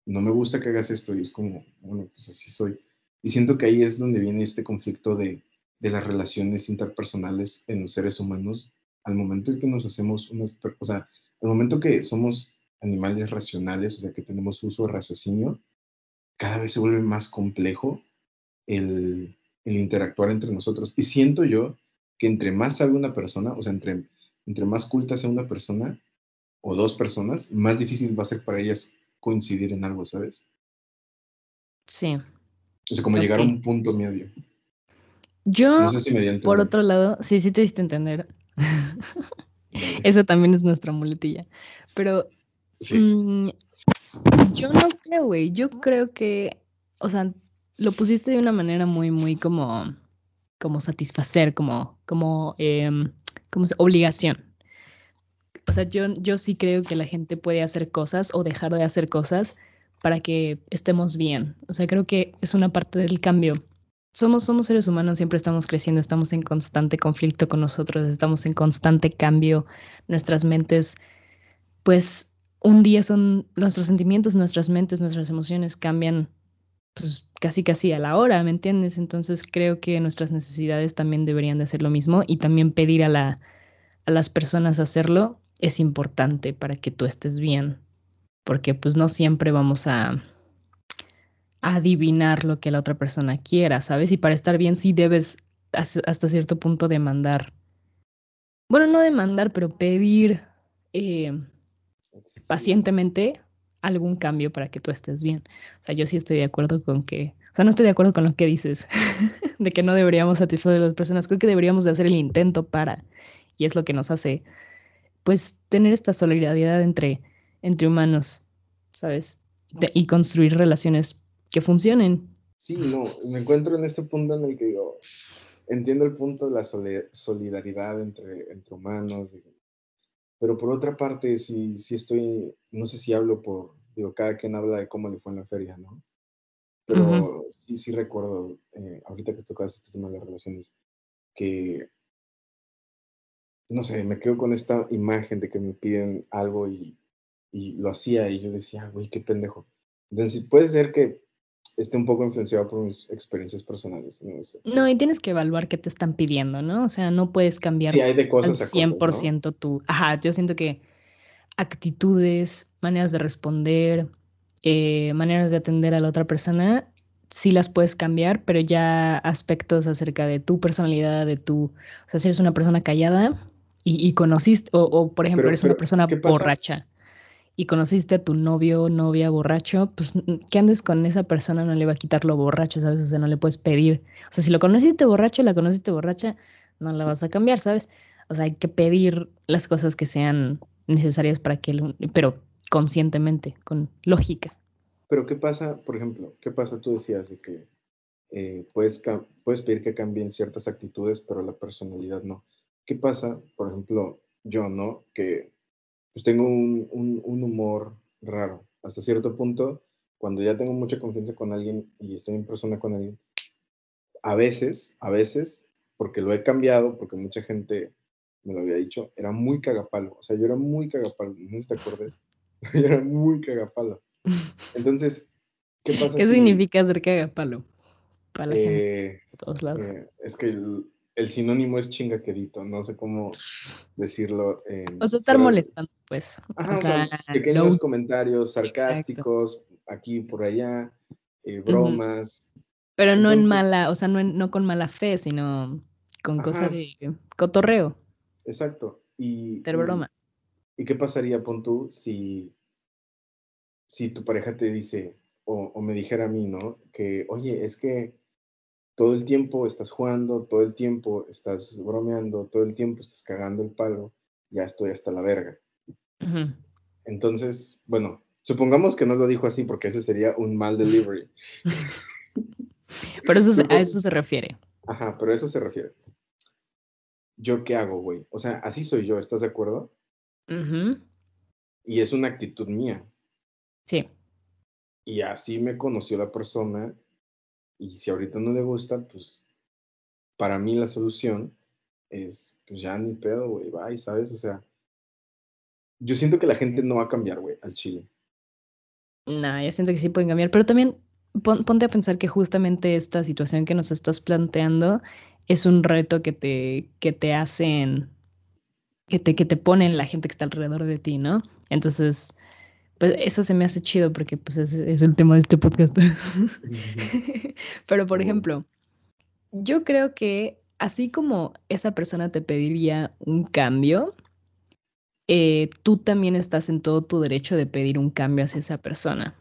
no me gusta que hagas esto y es como, bueno, pues así soy. Y siento que ahí es donde viene este conflicto de, de las relaciones interpersonales en los seres humanos al momento en que nos hacemos unas, o sea, al momento que somos animales racionales, o sea, que tenemos uso de raciocinio, cada vez se vuelve más complejo el, el interactuar entre nosotros. Y siento yo que entre más sabe una persona, o sea, entre, entre más culta sea una persona o dos personas, más difícil va a ser para ellas coincidir en algo, ¿sabes? Sí. O sea, como llegar a un punto medio. Yo, no sé si me por otro lado, sí, sí te diste entender. [laughs] Esa también es nuestra muletilla. Pero mm, yo no creo, güey. Yo creo que, o sea, lo pusiste de una manera muy, muy como, como satisfacer, como, como, em, como obligación o sea, yo, yo sí creo que la gente puede hacer cosas o dejar de hacer cosas para que estemos bien. O sea, creo que es una parte del cambio. Somos, somos seres humanos, siempre estamos creciendo, estamos en constante conflicto con nosotros, estamos en constante cambio. Nuestras mentes, pues un día son nuestros sentimientos, nuestras mentes, nuestras emociones cambian pues casi casi a la hora, ¿me entiendes? Entonces creo que nuestras necesidades también deberían de hacer lo mismo y también pedir a, la, a las personas hacerlo es importante para que tú estés bien, porque pues no siempre vamos a, adivinar lo que la otra persona quiera, ¿sabes? Y para estar bien sí debes hasta cierto punto demandar, bueno, no demandar, pero pedir eh, pacientemente algún cambio para que tú estés bien. O sea, yo sí estoy de acuerdo con que, o sea, no estoy de acuerdo con lo que dices, [laughs] de que no deberíamos satisfacer a las personas, creo que deberíamos de hacer el intento para, y es lo que nos hace pues tener esta solidaridad entre, entre humanos, ¿sabes? y construir relaciones que funcionen. Sí, no, me encuentro en este punto en el que digo, entiendo el punto de la solidaridad entre, entre humanos, pero por otra parte, sí, sí estoy, no sé si hablo por, digo, cada quien habla de cómo le fue en la feria, ¿no? Pero sí, sí recuerdo, eh, ahorita que tocas este tema de las relaciones, que no sé, me quedo con esta imagen de que me piden algo y, y lo hacía y yo decía, güey, qué pendejo. Entonces, puede ser que esté un poco influenciado por mis experiencias personales. No, y tienes que evaluar qué te están pidiendo, ¿no? O sea, no puedes cambiar sí, hay de cosas al 100% tu... Ajá, yo siento que actitudes, maneras de responder, eh, maneras de atender a la otra persona, sí las puedes cambiar, pero ya aspectos acerca de tu personalidad, de tu... O sea, si eres una persona callada, y, conociste, o, por ejemplo, eres una persona borracha y conociste a tu novio, novia borracho, pues que andes con esa persona no le va a quitar lo borracho, ¿sabes? O sea, no le puedes pedir. O sea, si lo conociste borracho, la conociste borracha, no la vas a cambiar, ¿sabes? O sea, hay que pedir las cosas que sean necesarias para que, pero conscientemente, con lógica. Pero ¿qué pasa, por ejemplo, qué pasa? Tú decías de que eh, puedes, puedes pedir que cambien ciertas actitudes, pero la personalidad no. ¿Qué pasa? Por ejemplo, yo, ¿no? Que pues tengo un, un, humor raro. Hasta cierto punto, cuando ya tengo mucha confianza con alguien y estoy en persona con alguien, a veces, a veces, porque lo he cambiado, porque mucha gente me lo había dicho, era muy cagapalo. O sea, yo era muy cagapalo, no sé si te acuerdas. [laughs] yo era muy cagapalo. Entonces, ¿qué pasa? ¿Qué significa ser cagapalo? Para la gente eh, de todos lados. Eh, es que el, sinónimo es chingaquerito, no sé cómo decirlo. o sea, estar molestando, pues. o, sea, pequeños comentarios sarcásticos, aquí por allá, eh, bromas. Pero no en mala, o sea, no, no con mala fe, sino con cosas de cotorreo. Exacto. Y, de broma. Y, qué pasaría, pon tú, si, si tu pareja te dice, o, o, me dijera a mí, ¿no? Que, oye, es que todo el tiempo estás jugando, todo el tiempo estás bromeando, todo el tiempo estás cagando el palo, ya estoy hasta la verga. Entonces, bueno, supongamos que no lo dijo así porque ese sería un mal delivery. pero eso, a eso se refiere. Ajá, pero a eso se refiere. ¿yo qué hago, güey? O sea, así soy yo, ¿estás de acuerdo? Y es una actitud mía. Sí. Y así me conoció la persona. Y si ahorita no le gusta, pues para mí la solución es, pues ya ni pedo, güey, bye, ¿sabes? O sea, yo siento que la gente no va a cambiar, güey, al chile. No, yo siento que sí pueden cambiar, pero también ponte a pensar que justamente esta situación que nos estás planteando es un reto que te, que te hacen, que te, que te ponen la gente que está alrededor de ti, ¿no? Entonces, pues eso se me hace chido porque pues es, es el tema de este podcast. [laughs] Pero, por ejemplo, yo creo que así como esa persona te pediría un cambio, eh, tú también estás en todo tu derecho de pedir un cambio hacia esa persona.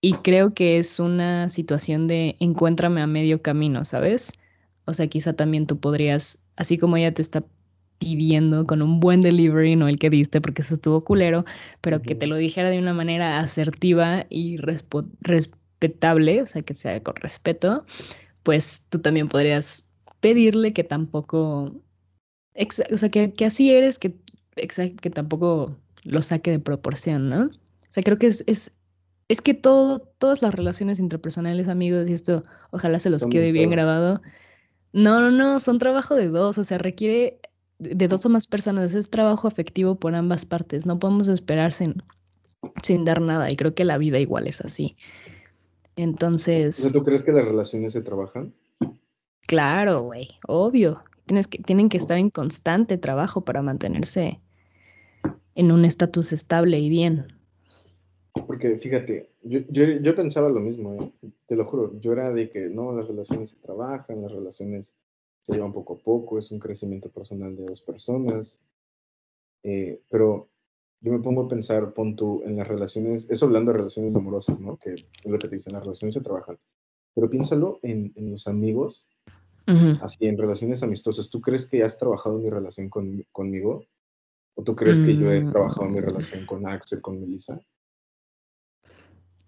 Y creo que es una situación de encuéntrame a medio camino, ¿sabes? O sea, quizá también tú podrías, así como ella te está pidiendo con un buen delivery, no el que diste porque eso estuvo culero, pero que te lo dijera de una manera asertiva y respetable, o sea, que sea con respeto, pues tú también podrías pedirle que tampoco, o sea, que, así eres, que, que tampoco lo saque de proporción, ¿no? O sea, creo que es, es, es que todo, todas las relaciones interpersonales, amigos, y esto ojalá se los quede bien grabado, no, no, no, son trabajo de dos, o sea, requiere de dos o más personas, es trabajo afectivo por ambas partes, no podemos esperar sin, sin dar nada y creo que la vida igual es así. Entonces... ¿Tú crees que las relaciones se trabajan? Claro, güey, obvio. Tienes que, tienen que estar en constante trabajo para mantenerse en un estatus estable y bien. Porque fíjate, yo, yo, pensaba lo mismo, ¿eh? te lo juro, yo era de que no, las relaciones se trabajan, las relaciones se llevan poco a poco, es un crecimiento personal de dos personas, eh, pero yo me pongo a pensar, pon tú, en las relaciones, eso hablando de relaciones amorosas, ¿no? Que es lo que te dicen, las relaciones se trabajan, pero piénsalo en, en los amigos, así, en relaciones amistosas, ¿tú crees que has trabajado mi relación con, conmigo? ¿O tú crees que yo he trabajado mi mm. relación con Axel, con Melissa?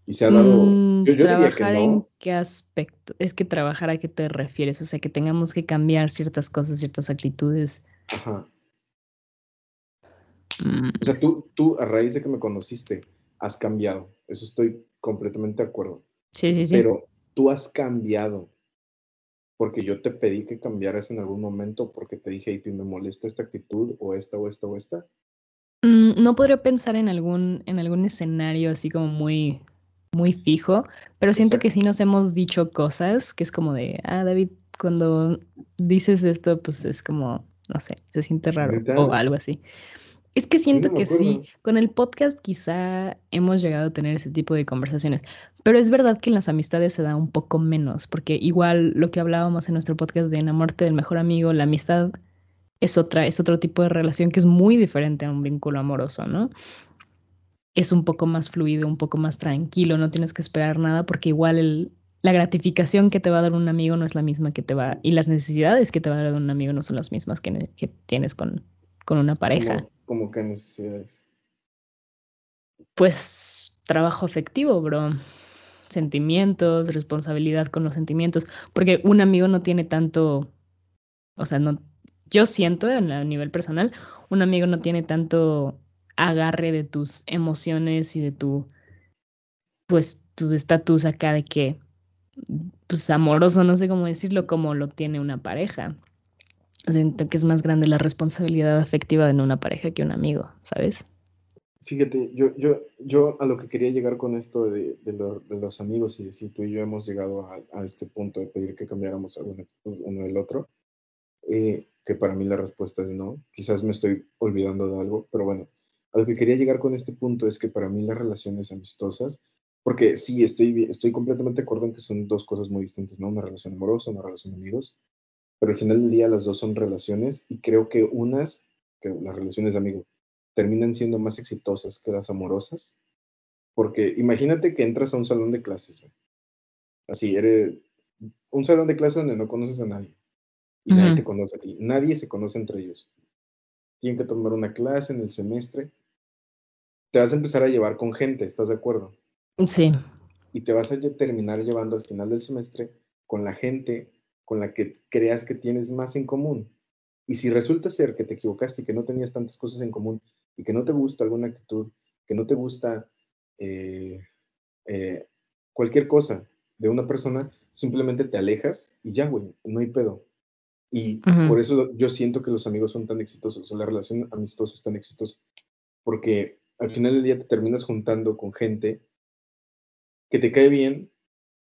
Y se ha dado. Mm, yo, ¿Trabajar en qué aspecto? Es que trabajar a qué te refieres, o sea, que tengamos que cambiar ciertas cosas, ciertas actitudes. Ajá. O sea, tú, tú, a raíz de que me conociste, has cambiado. Eso estoy completamente de acuerdo. Sí, sí, sí. Pero tú has cambiado porque yo te pedí que cambiaras en algún momento porque te dije, hey, me molesta esta actitud o esta o esta o esta. Mm, no podría pensar en algún, en algún escenario así como muy, muy fijo, pero siento que sí nos hemos dicho cosas que es como de, ah, David, cuando dices esto, pues es como, no sé, se siente raro o algo así. Es que siento que sí, con el podcast quizá hemos llegado a tener ese tipo de conversaciones, pero es verdad que en las amistades se da un poco menos, porque igual lo que hablábamos en nuestro podcast de enamorarte del mejor amigo, la amistad es otra, es otro tipo de relación que es muy diferente a un vínculo amoroso, ¿no? Es un poco más fluido, un poco más tranquilo, no tienes que esperar nada porque igual el, la gratificación que te va a dar un amigo no es la misma que te va, y las necesidades que te va a dar un amigo no son las mismas que, que tienes con, con una pareja. ¿Cómo, qué necesidades? Pues trabajo afectivo, bro. Sentimientos, responsabilidad con los sentimientos, porque un amigo no tiene tanto, o sea, no, yo siento a nivel personal, un amigo no tiene tanto agarre de tus emociones y de tu pues tu estatus acá de que, pues amoroso, no sé cómo decirlo, como lo tiene una pareja. Siento que es más grande la responsabilidad afectiva de una pareja que un amigo, ¿sabes? Fíjate, yo, yo, yo a lo que quería llegar con esto de, los amigos y si tú y yo hemos llegado a, este punto de pedir que cambiáramos alguna uno del otro, eh, que para mí la respuesta es no. Quizás me estoy olvidando de algo, pero bueno, a lo que quería llegar con este punto es que para mí las relaciones amistosas, porque sí, estoy, estoy completamente de acuerdo en que son dos cosas muy distintas, ¿no? Una relación amorosa, una relación de amigos, pero al final del día las dos son relaciones y creo que unas, que las relaciones de amigos, terminan siendo más exitosas que las amorosas, porque imagínate que entras a un salón de clases, así, eres un salón de clases donde no conoces a nadie y nadie te conoce a ti, nadie se conoce entre ellos. Tienen que tomar una clase en el semestre, te vas a empezar a llevar con gente, ¿estás de acuerdo? Sí. Y te vas a terminar llevando al final del semestre con la gente con la que creas que tienes más en común. Y si resulta ser que te equivocaste y que no tenías tantas cosas en común y que no te gusta alguna actitud, que no te gusta eh, eh, cualquier cosa de una persona, simplemente te alejas y ya, güey, no hay pedo. Y por eso yo siento que los amigos son tan exitosos, o la relación amistosa es tan exitosa, porque al final del día te terminas juntando con gente que te cae bien,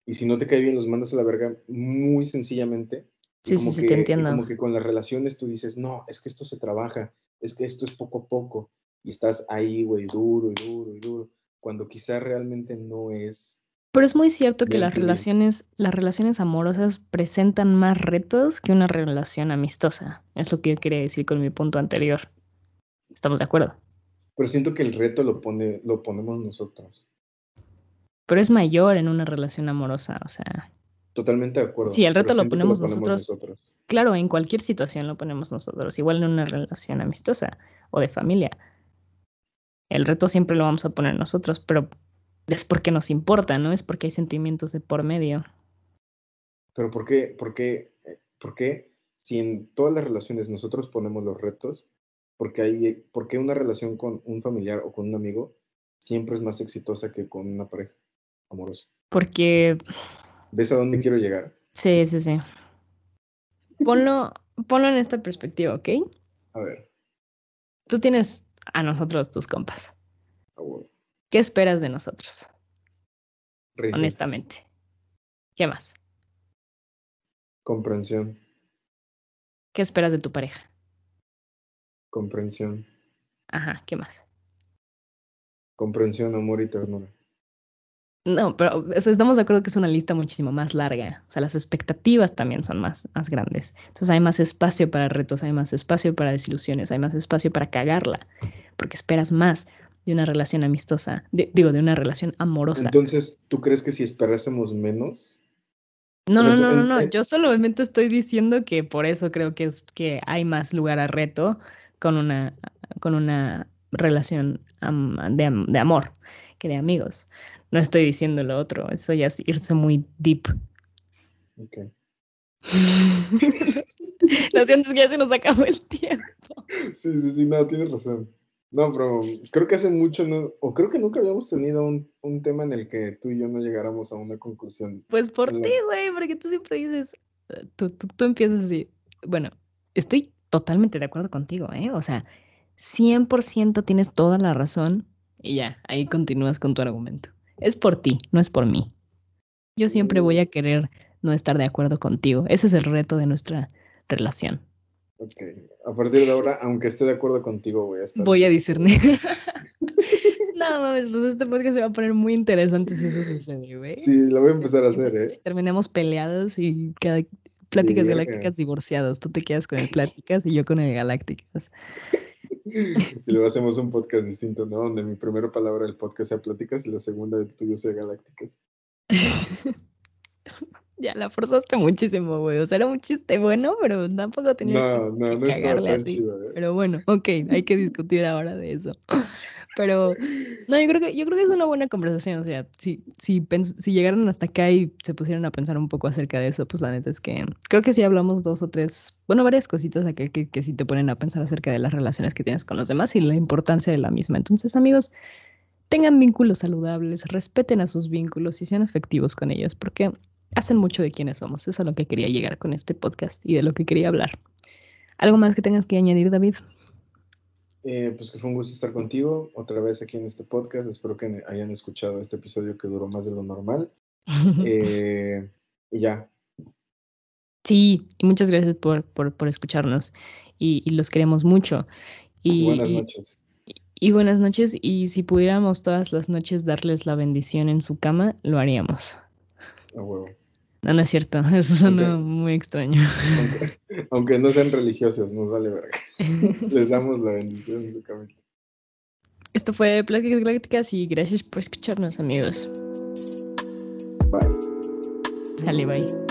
y si no te cae bien los mandas a la verga muy sencillamente. Sí, sí, sí, te entiendo. Como que con las relaciones tú dices, no, es que esto se trabaja, es que esto es poco a poco, y estás ahí, güey, duro y duro y duro, cuando quizá realmente no es. Pero es muy cierto que las relaciones, las relaciones amorosas presentan más retos que una relación amistosa. Es lo que yo quería decir con mi punto anterior. ¿Estamos de acuerdo? Pero siento que el reto lo, pone, lo ponemos nosotros. Pero es mayor en una relación amorosa, o sea. Totalmente de acuerdo. Sí, el reto lo ponemos, nosotros. Claro, en cualquier situación lo ponemos nosotros, igual en una relación amistosa o de familia. El reto siempre lo vamos a poner nosotros, pero es porque nos importa, ¿no? Es porque hay sentimientos de por medio. Pero ¿por qué, por qué, eh, por qué si en todas las relaciones nosotros ponemos los retos, porque hay, por qué una relación con un familiar o con un amigo siempre es más exitosa que con una pareja amorosa? Porque... ¿Ves a dónde quiero llegar? Sí, sí, sí. Ponlo, ponlo en esta perspectiva, ¿ok? A ver. Tú tienes a nosotros tus compas. Ah, ¿Qué esperas de nosotros? Honestamente. ¿Qué más? Comprensión. ¿Qué esperas de tu pareja? Comprensión. Ajá, ¿qué más? Comprensión, amor y ternura. No, pero estamos de acuerdo que es una lista muchísimo más larga. O sea, las expectativas también son más, más grandes. Entonces hay más espacio para retos, hay más espacio para desilusiones, hay más espacio para cagarla, porque esperas más de una relación amistosa, digo, de una relación amorosa. Entonces, ¿tú crees que si esperásemos menos? No, no, no, no, no. Yo solamente estoy diciendo que por eso creo que es que hay más lugar a reto con una, con una relación de, de amor que de amigos. No estoy diciendo lo otro, eso ya es irse muy deep. Ok. [laughs] lo siento, es que ya se nos acabó el tiempo. Sí, sí, sí, no, tienes razón. No, pero creo que hace mucho, no, o creo que nunca habíamos tenido un, un, tema en el que tú y yo no llegáramos a una conclusión. Pues por ti, güey, porque tú siempre dices, eh, tú, tú, tú empiezas así. Bueno, estoy totalmente de acuerdo contigo, ¿eh? O sea, 100% tienes toda la razón y ya, ahí continúas con tu argumento. Es por ti, no es por mí. Yo siempre voy a querer no estar de acuerdo contigo. Ese es el reto de nuestra relación. Ok, a partir de ahora, aunque esté de acuerdo contigo, voy a estar. Voy a discernir. [laughs] [laughs] no mames, pues este podcast se va a poner muy interesante si eso sucede, güey. Sí, lo voy a empezar a hacer, ¿eh? Si terminamos peleados y cada pláticas galácticas divorciados. Tú te quedas con el pláticas y yo con el galácticas. [laughs] Y luego hacemos un podcast distinto, ¿no? Donde mi primera palabra del podcast sea pláticas y la segunda del tuyo sea galácticas. [laughs] ya la forzaste muchísimo, güey. O sea, era un chiste bueno, pero tampoco tenías que, no, no cagarle así. ¿eh? Pero bueno, ok, hay que discutir ahora de eso. Pero no, yo creo que yo creo que es una buena conversación. O sea, si, si, si llegaron hasta acá y se pusieron a pensar un poco acerca de eso, pues la neta es que creo que sí hablamos dos o tres, bueno, varias cositas acá que, que sí te ponen a pensar acerca de las relaciones que tienes con los demás y la importancia de la misma. Entonces, amigos, tengan vínculos saludables, respeten a sus vínculos y sean efectivos con ellos, porque hacen mucho de quienes somos. Eso es a lo que quería llegar con este podcast y de lo que quería hablar. ¿Algo más que tengas que añadir, David? Eh, pues que fue un gusto estar contigo otra vez aquí en este podcast. Espero que hayan escuchado este episodio que duró más de lo normal. [laughs] Eh, y ya. Sí, y muchas gracias por, por, escucharnos y, los queremos mucho. Y, buenas noches. Y, buenas noches. Y si pudiéramos todas las noches darles la bendición en su cama, lo haríamos. A huevo. No, no es cierto, [laughs] eso suena muy extraño. Aunque, no sean religiosos, nos vale verga. [laughs] Les damos la bendición en su camino. Esto fue Pláticas Galácticas y gracias por escucharnos, amigos. Bye. Sale, bye.